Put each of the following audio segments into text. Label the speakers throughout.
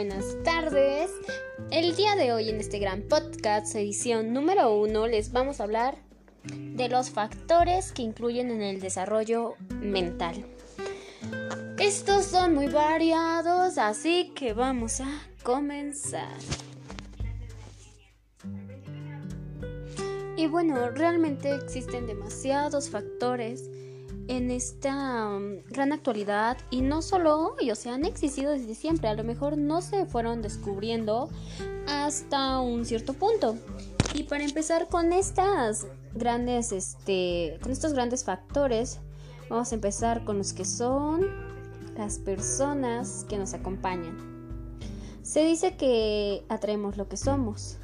Speaker 1: buenas tardes. El día de hoy en este gran podcast, edición número uno, les vamos a hablar de los factores que incluyen en el desarrollo mental. Estos son muy variados, así que vamos a comenzar. Y bueno, realmente existen demasiados factores en esta um, gran actualidad y no solo hoy, o sea, han existido desde siempre, a lo mejor no se fueron descubriendo hasta un cierto punto. Y para empezar con estas grandes, este, con estos grandes factores, vamos a empezar con los que son las personas que nos acompañan. Se dice que atraemos lo que somos.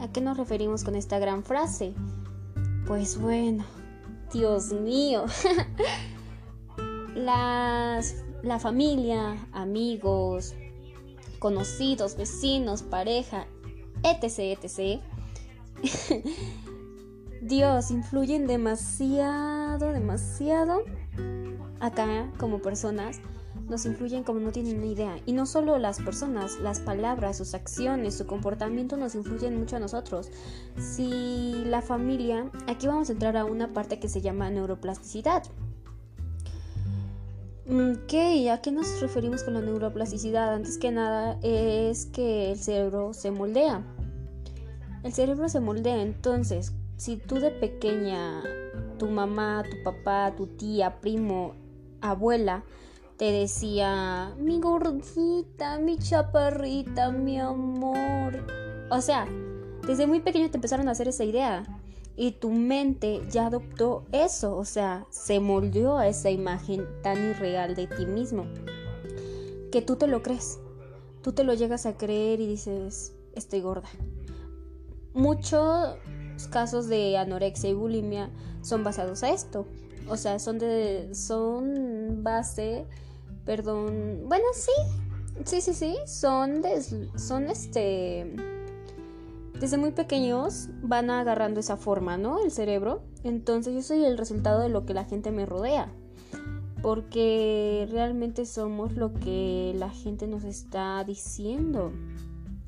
Speaker 1: ¿A qué nos referimos con esta gran frase? Pues bueno, Dios mío. Las, la familia, amigos, conocidos, vecinos, pareja, etc, etc. Dios, influyen demasiado, demasiado acá como personas. Nos influyen como no tienen ni idea. Y no solo las personas, las palabras, sus acciones, su comportamiento nos influyen mucho a nosotros. Si la familia, aquí vamos a entrar a una parte que se llama neuroplasticidad. Mm, ¿Qué? ¿A qué nos referimos con la neuroplasticidad? Antes que nada es que el cerebro se moldea. El cerebro se moldea, entonces, si tú de pequeña, tu mamá, tu papá, tu tía, primo, abuela, te decía, mi gordita, mi chaparrita, mi amor. O sea, desde muy pequeño te empezaron a hacer esa idea y tu mente ya adoptó eso, o sea, se moldeó a esa imagen tan irreal de ti mismo que tú te lo crees. Tú te lo llegas a creer y dices, estoy gorda. Muchos casos de anorexia y bulimia son basados a esto. O sea, son de son base Perdón. Bueno, sí. Sí, sí, sí. Son, son este... Desde muy pequeños van agarrando esa forma, ¿no? El cerebro. Entonces yo soy el resultado de lo que la gente me rodea. Porque realmente somos lo que la gente nos está diciendo.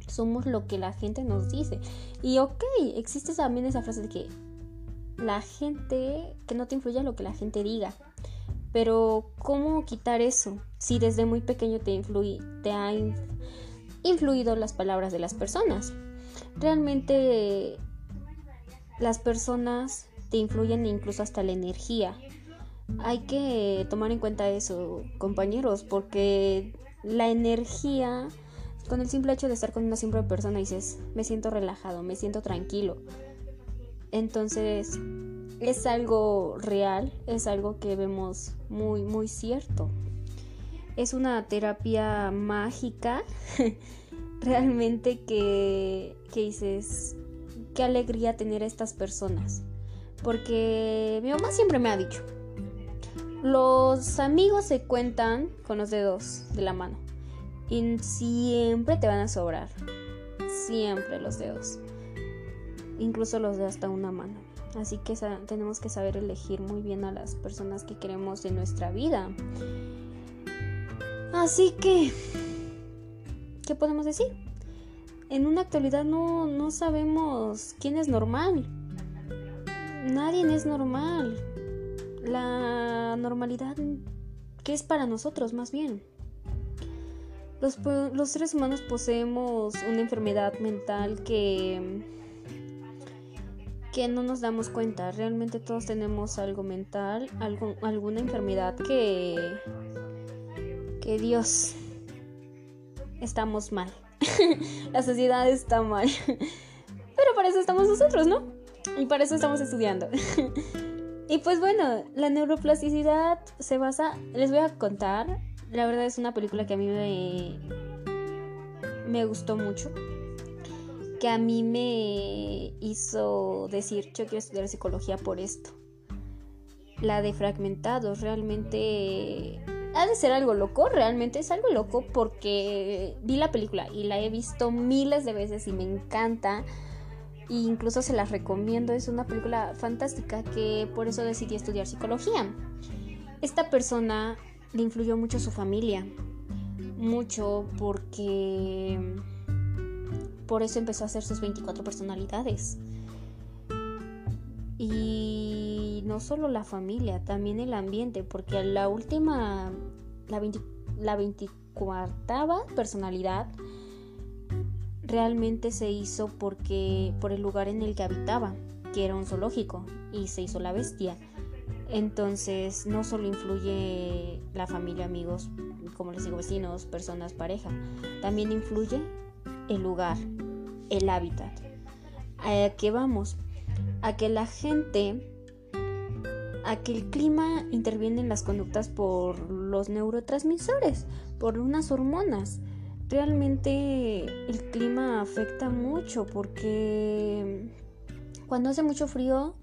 Speaker 1: Somos lo que la gente nos dice. Y ok, existe también esa frase de que la gente, que no te influya lo que la gente diga. Pero ¿cómo quitar eso? Si desde muy pequeño te, te ha influido las palabras de las personas. Realmente las personas te influyen incluso hasta la energía. Hay que tomar en cuenta eso, compañeros, porque la energía, con el simple hecho de estar con una simple persona, dices, me siento relajado, me siento tranquilo. Entonces, es algo real, es algo que vemos muy, muy cierto. Es una terapia mágica, realmente que, que dices, qué alegría tener a estas personas. Porque mi mamá siempre me ha dicho, los amigos se cuentan con los dedos de la mano. Y siempre te van a sobrar. Siempre los dedos. Incluso los de hasta una mano. Así que tenemos que saber elegir muy bien a las personas que queremos en nuestra vida. Así que, ¿qué podemos decir? En una actualidad no, no sabemos quién es normal. Nadie es normal. La normalidad que es para nosotros más bien. Los, los seres humanos poseemos una enfermedad mental que que no nos damos cuenta. Realmente todos tenemos algo mental, algo, alguna enfermedad que, que Dios, estamos mal. La sociedad está mal. Pero para eso estamos nosotros, ¿no? Y para eso estamos estudiando. y pues bueno, la neuroplasticidad se basa, les voy a contar, la verdad es una película que a mí me, me gustó mucho que a mí me hizo decir, yo quiero estudiar psicología por esto. La de fragmentados, realmente ha de ser algo loco, realmente es algo loco porque vi la película y la he visto miles de veces y me encanta. E incluso se las recomiendo, es una película fantástica que por eso decidí estudiar psicología. Esta persona le influyó mucho su familia, mucho porque por eso empezó a hacer sus 24 personalidades. Y no solo la familia, también el ambiente, porque la última, la, 20, la 24 personalidad realmente se hizo porque por el lugar en el que habitaba, que era un zoológico, y se hizo la bestia. Entonces no solo influye la familia, amigos, como les digo, vecinos, personas, pareja, también influye el lugar, el hábitat. ¿A qué vamos? A que la gente, a que el clima interviene en las conductas por los neurotransmisores, por unas hormonas. Realmente el clima afecta mucho porque cuando hace mucho frío,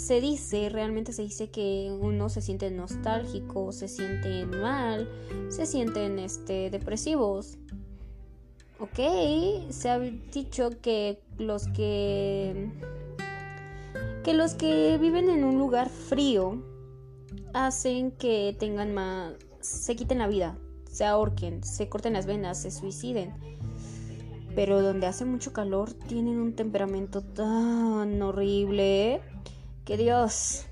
Speaker 1: se dice, realmente se dice que uno se siente nostálgico, se siente mal, se sienten este, depresivos. Ok, se ha dicho que los que que los que viven en un lugar frío hacen que tengan más se quiten la vida, se ahorquen, se corten las venas, se suiciden. Pero donde hace mucho calor tienen un temperamento tan horrible que Dios,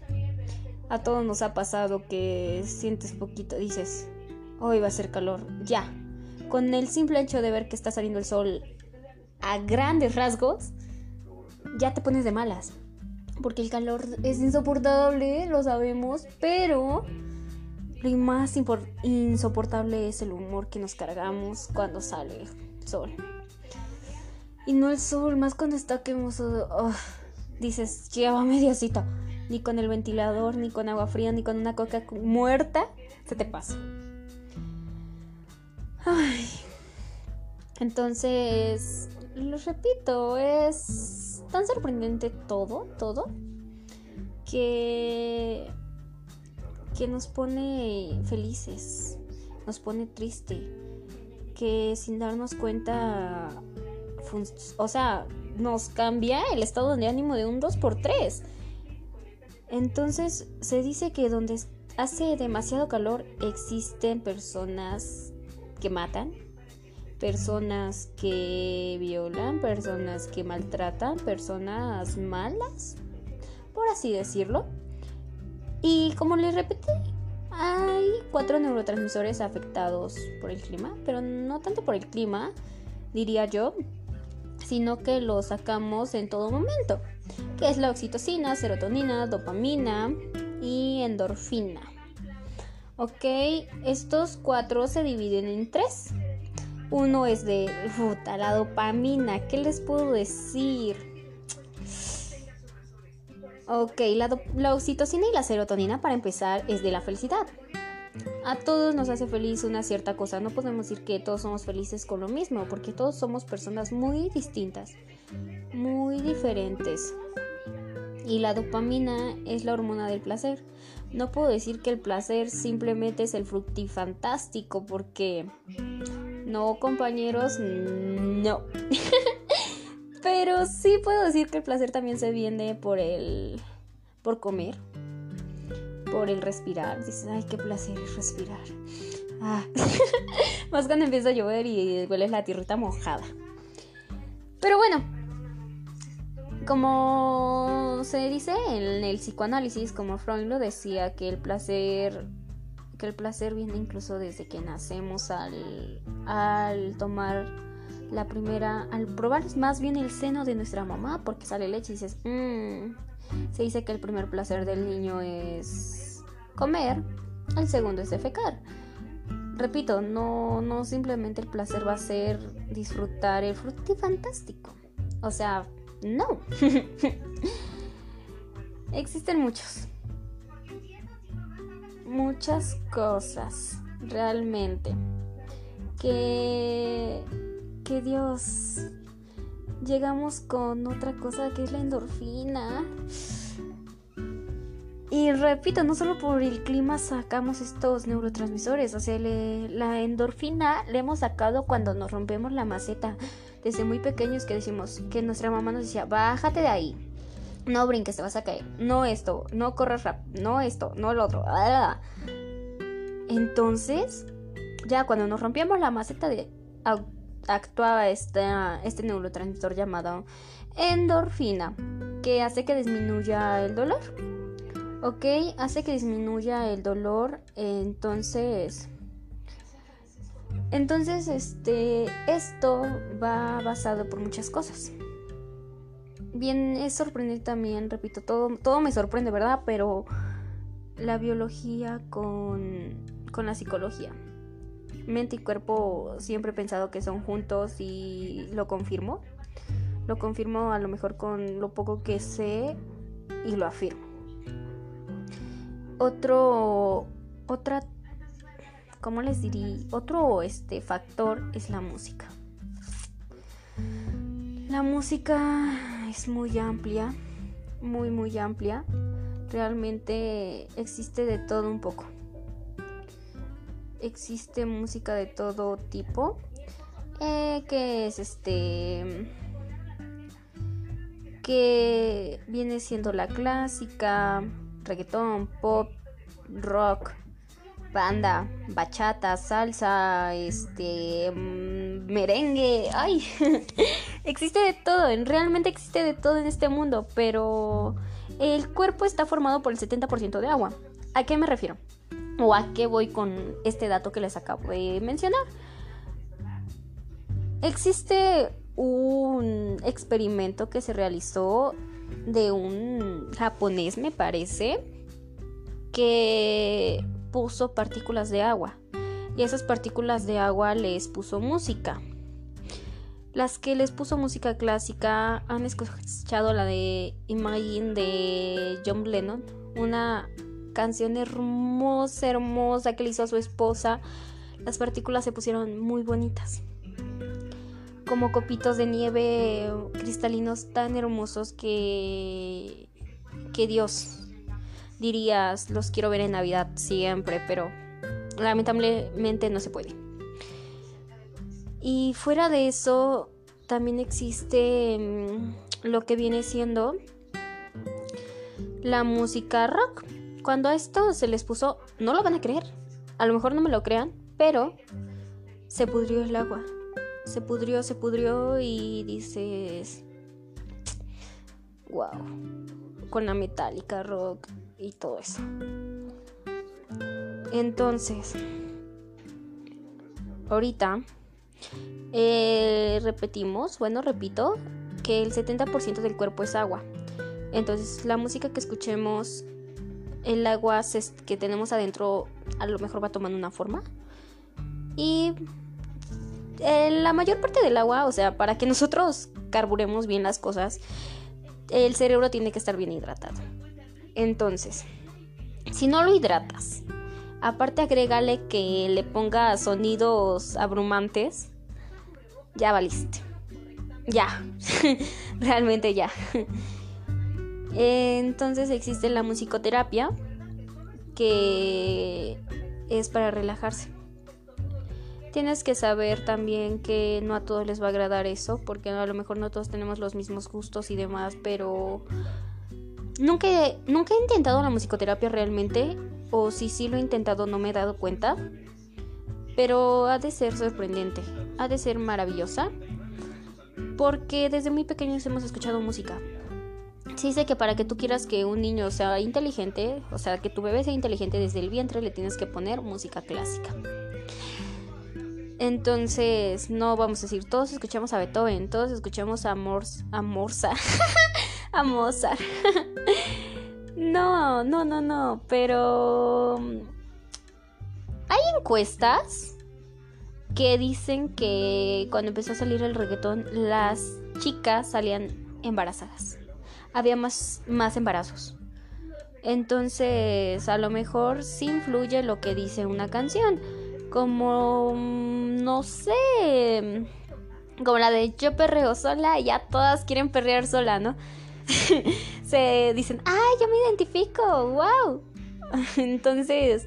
Speaker 1: a todos nos ha pasado que sientes poquito, dices, hoy va a ser calor, ya. Con el simple hecho de ver que está saliendo el sol a grandes rasgos, ya te pones de malas. Porque el calor es insoportable, lo sabemos, pero lo más insoportable es el humor que nos cargamos cuando sale el sol. Y no el sol, más cuando está quemoso. Oh dices, lleva mediocito. Ni con el ventilador, ni con agua fría, ni con una coca muerta, se te pasa. Ay. Entonces, lo repito, es tan sorprendente todo, todo, que, que nos pone felices, nos pone triste, que sin darnos cuenta, o sea, nos cambia el estado de ánimo de un 2 por 3 Entonces se dice que donde hace demasiado calor existen personas que matan, personas que violan, personas que maltratan, personas malas, por así decirlo. Y como les repetí, hay cuatro neurotransmisores afectados por el clima, pero no tanto por el clima, diría yo, sino que lo sacamos en todo momento, que es la oxitocina, serotonina, dopamina y endorfina. Ok, estos cuatro se dividen en tres. Uno es de puta, la dopamina. ¿Qué les puedo decir? Ok, la, la oxitocina y la serotonina para empezar es de la felicidad a todos nos hace feliz una cierta cosa. No podemos decir que todos somos felices con lo mismo, porque todos somos personas muy distintas, muy diferentes. Y la dopamina es la hormona del placer. No puedo decir que el placer simplemente es el fructifantástico, porque no, compañeros, no. Pero sí puedo decir que el placer también se viene por el por comer, por el respirar. Dices, ay, qué placer es respirar. Ah. Más cuando empieza a llover y hueles la tierrita mojada. Pero bueno, como se dice en el psicoanálisis, como Freud lo decía, que el placer que el placer viene incluso desde que nacemos al, al tomar la primera, al probar más bien el seno de nuestra mamá, porque sale leche y dices, mmm, se dice que el primer placer del niño es comer, el segundo es defecar. Repito, no, no simplemente el placer va a ser disfrutar el fantástico O sea, no. Existen muchos. Muchas cosas, realmente. Que, que Dios llegamos con otra cosa que es la endorfina. Y repito, no solo por el clima sacamos estos neurotransmisores, o sea, la endorfina la hemos sacado cuando nos rompemos la maceta. Desde muy pequeños que decimos que nuestra mamá nos decía, bájate de ahí, no brinques, te vas a caer, no esto, no corras rap, no esto, no lo otro. Entonces, ya cuando nos rompíamos la maceta de actuaba este neurotransmisor llamado endorfina, que hace que disminuya el dolor. Ok, hace que disminuya el dolor, entonces... Entonces, este, esto va basado por muchas cosas. Bien, es sorprendente también, repito, todo, todo me sorprende, ¿verdad? Pero la biología con, con la psicología. Mente y cuerpo siempre he pensado que son juntos y lo confirmo. Lo confirmo a lo mejor con lo poco que sé y lo afirmo. Otro, otra, ¿cómo les diría? Otro este, factor es la música. La música es muy amplia, muy, muy amplia realmente existe de todo un poco. Existe música de todo tipo. Eh, que es este. Que viene siendo la clásica, reggaetón, pop, rock, banda, bachata, salsa, este. Mm, merengue. ¡Ay! existe de todo, realmente existe de todo en este mundo, pero el cuerpo está formado por el 70% de agua. ¿A qué me refiero? ¿O a qué voy con este dato que les acabo de mencionar? Existe un experimento que se realizó de un japonés, me parece, que puso partículas de agua. Y esas partículas de agua les puso música. Las que les puso música clásica han escuchado la de Imagine de John Lennon, una canción hermosa, hermosa que le hizo a su esposa. Las partículas se pusieron muy bonitas, como copitos de nieve cristalinos tan hermosos que que Dios dirías los quiero ver en Navidad siempre, pero lamentablemente no se puede. Y fuera de eso, también existe mm, lo que viene siendo la música rock. Cuando a esto se les puso, no lo van a creer, a lo mejor no me lo crean, pero se pudrió el agua. Se pudrió, se pudrió y dices, wow, con la metálica rock y todo eso. Entonces, ahorita eh, repetimos, bueno, repito, que el 70% del cuerpo es agua. Entonces la música que escuchemos, el agua que tenemos adentro a lo mejor va tomando una forma. Y eh, la mayor parte del agua, o sea, para que nosotros carburemos bien las cosas, el cerebro tiene que estar bien hidratado. Entonces, si no lo hidratas, Aparte agrégale que le ponga sonidos abrumantes. Ya valiste. Ya. Realmente ya. Entonces existe la musicoterapia que es para relajarse. Tienes que saber también que no a todos les va a agradar eso, porque a lo mejor no todos tenemos los mismos gustos y demás, pero nunca, nunca he intentado la musicoterapia realmente o si sí lo he intentado no me he dado cuenta. Pero ha de ser sorprendente, ha de ser maravillosa, porque desde muy pequeños hemos escuchado música. Sí sé que para que tú quieras que un niño sea inteligente, o sea, que tu bebé sea inteligente desde el vientre, le tienes que poner música clásica. Entonces, no vamos a decir, todos escuchamos a Beethoven, todos escuchamos a, Mors a Mozart. a Mozart. No, no, no, no, pero... Mm, hay encuestas que dicen que cuando empezó a salir el reggaetón las chicas salían embarazadas. Había más, más embarazos. Entonces, a lo mejor sí influye lo que dice una canción. Como, mm, no sé, como la de yo perreo sola y ya todas quieren perrear sola, ¿no? se dicen, ¡ay, yo me identifico! ¡Wow! Entonces,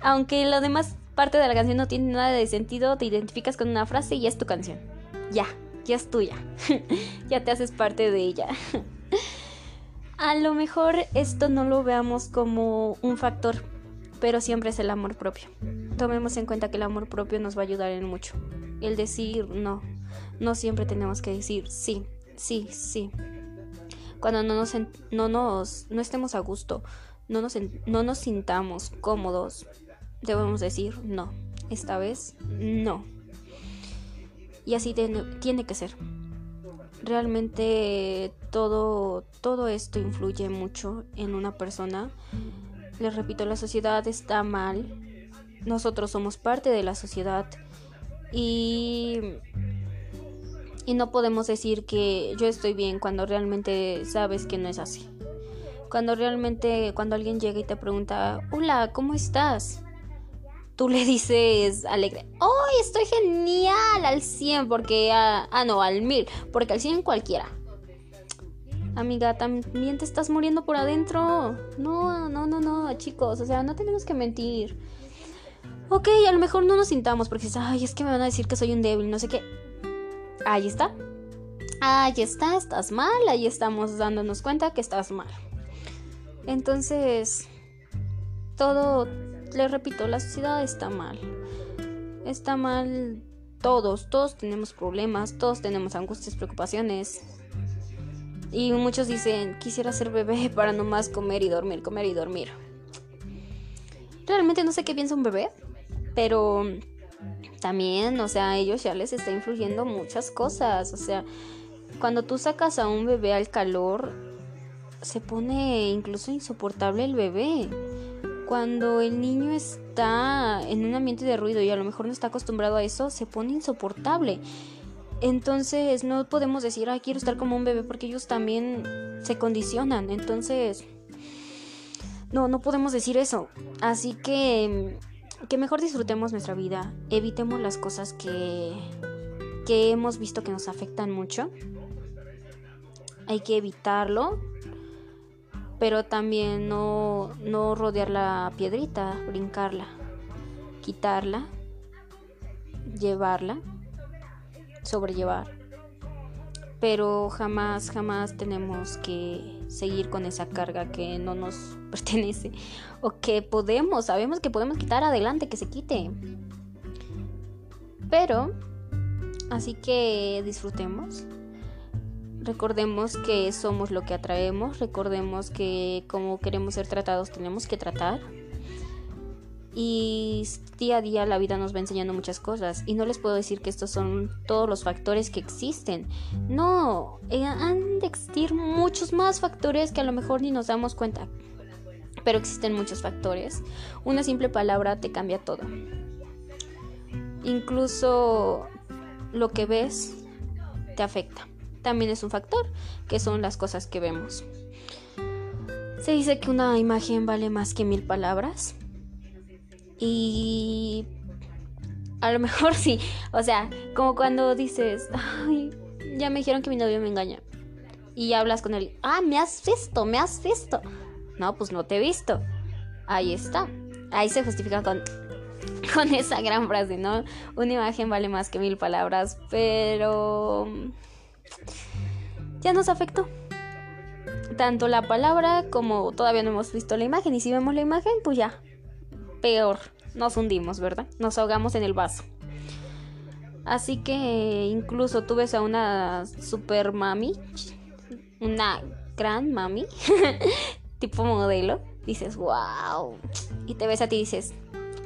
Speaker 1: aunque la demás parte de la canción no tiene nada de sentido, te identificas con una frase y es tu canción. Ya, ya es tuya. ya te haces parte de ella. A lo mejor esto no lo veamos como un factor, pero siempre es el amor propio. tomemos en cuenta que el amor propio nos va a ayudar en mucho. El decir no. No siempre tenemos que decir sí, sí, sí. Cuando no nos, no nos no estemos a gusto, no nos, no nos sintamos cómodos, debemos decir no. Esta vez no. Y así tiene que ser. Realmente todo, todo esto influye mucho en una persona. Les repito, la sociedad está mal. Nosotros somos parte de la sociedad. Y, y no podemos decir que yo estoy bien cuando realmente sabes que no es así. Cuando realmente, cuando alguien llega y te pregunta, hola, ¿cómo estás? tú le dices alegre, ¡oh, estoy genial! Al 100, porque, ah, ah, no, al 1000, porque al 100 cualquiera. Amiga, también te estás muriendo por adentro. No, no, no, no, chicos, o sea, no tenemos que mentir. Ok, a lo mejor no nos sintamos porque ay, es que me van a decir que soy un débil, no sé qué. Ahí está. Ahí está, estás mal, ahí estamos dándonos cuenta que estás mal. Entonces, todo, les repito, la sociedad está mal. Está mal todos, todos tenemos problemas, todos tenemos angustias, preocupaciones. Y muchos dicen, quisiera ser bebé para no más comer y dormir, comer y dormir. Realmente no sé qué piensa un bebé, pero también, o sea, a ellos ya les está influyendo muchas cosas. O sea, cuando tú sacas a un bebé al calor, se pone incluso insoportable el bebé cuando el niño está en un ambiente de ruido y a lo mejor no está acostumbrado a eso, se pone insoportable. Entonces no podemos decir, ah, quiero estar como un bebé porque ellos también se condicionan. Entonces, no, no podemos decir eso. Así que, que mejor disfrutemos nuestra vida, evitemos las cosas que, que hemos visto que nos afectan mucho. Hay que evitarlo pero también no, no rodear la piedrita, brincarla, quitarla, llevarla, sobrellevar. Pero jamás, jamás tenemos que seguir con esa carga que no nos pertenece o que podemos, sabemos que podemos quitar adelante, que se quite. Pero, así que disfrutemos Recordemos que somos lo que atraemos, recordemos que como queremos ser tratados tenemos que tratar. Y día a día la vida nos va enseñando muchas cosas y no les puedo decir que estos son todos los factores que existen. No, eh, han de existir muchos más factores que a lo mejor ni nos damos cuenta. Pero existen muchos factores. Una simple palabra te cambia todo. Incluso lo que ves te afecta también es un factor, que son las cosas que vemos. Se dice que una imagen vale más que mil palabras. Y a lo mejor sí. O sea, como cuando dices, ay, ya me dijeron que mi novio me engaña. Y hablas con él, ah, me has visto, me has visto. No, pues no te he visto. Ahí está. Ahí se justifica con, con esa gran frase, ¿no? Una imagen vale más que mil palabras, pero ya nos afectó. Tanto la palabra como todavía no hemos visto la imagen. Y si vemos la imagen, pues ya, peor. Nos hundimos, ¿verdad? Nos ahogamos en el vaso. Así que incluso tú ves a una super mami, una gran mami, tipo modelo, dices, wow. Y te ves a ti y dices,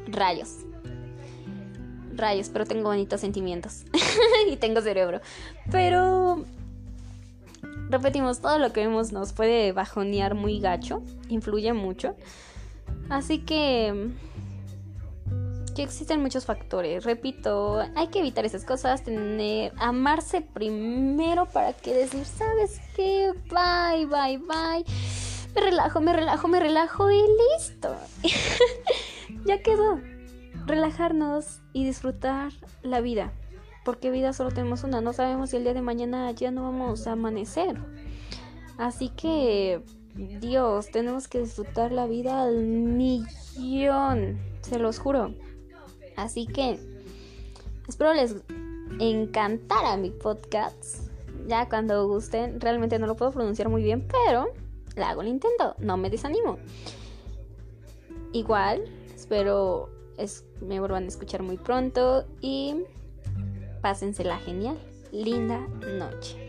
Speaker 1: rayos. Rayos, pero tengo bonitos sentimientos. y tengo cerebro. Pero repetimos, todo lo que vemos nos puede bajonear muy gacho, influye mucho. Así que que existen muchos factores. Repito, hay que evitar esas cosas, tener amarse primero para que decir, ¿sabes qué? Bye, bye, bye. Me relajo, me relajo, me relajo y listo. ya quedó. Relajarnos y disfrutar la vida porque vida solo tenemos una, no sabemos si el día de mañana ya no vamos a amanecer. Así que, Dios, tenemos que disfrutar la vida al millón, se los juro. Así que, espero les encantara mi podcast. Ya cuando gusten, realmente no lo puedo pronunciar muy bien, pero la hago el intento, no me desanimo. Igual, espero me vuelvan a escuchar muy pronto y pásensela genial. Linda noche.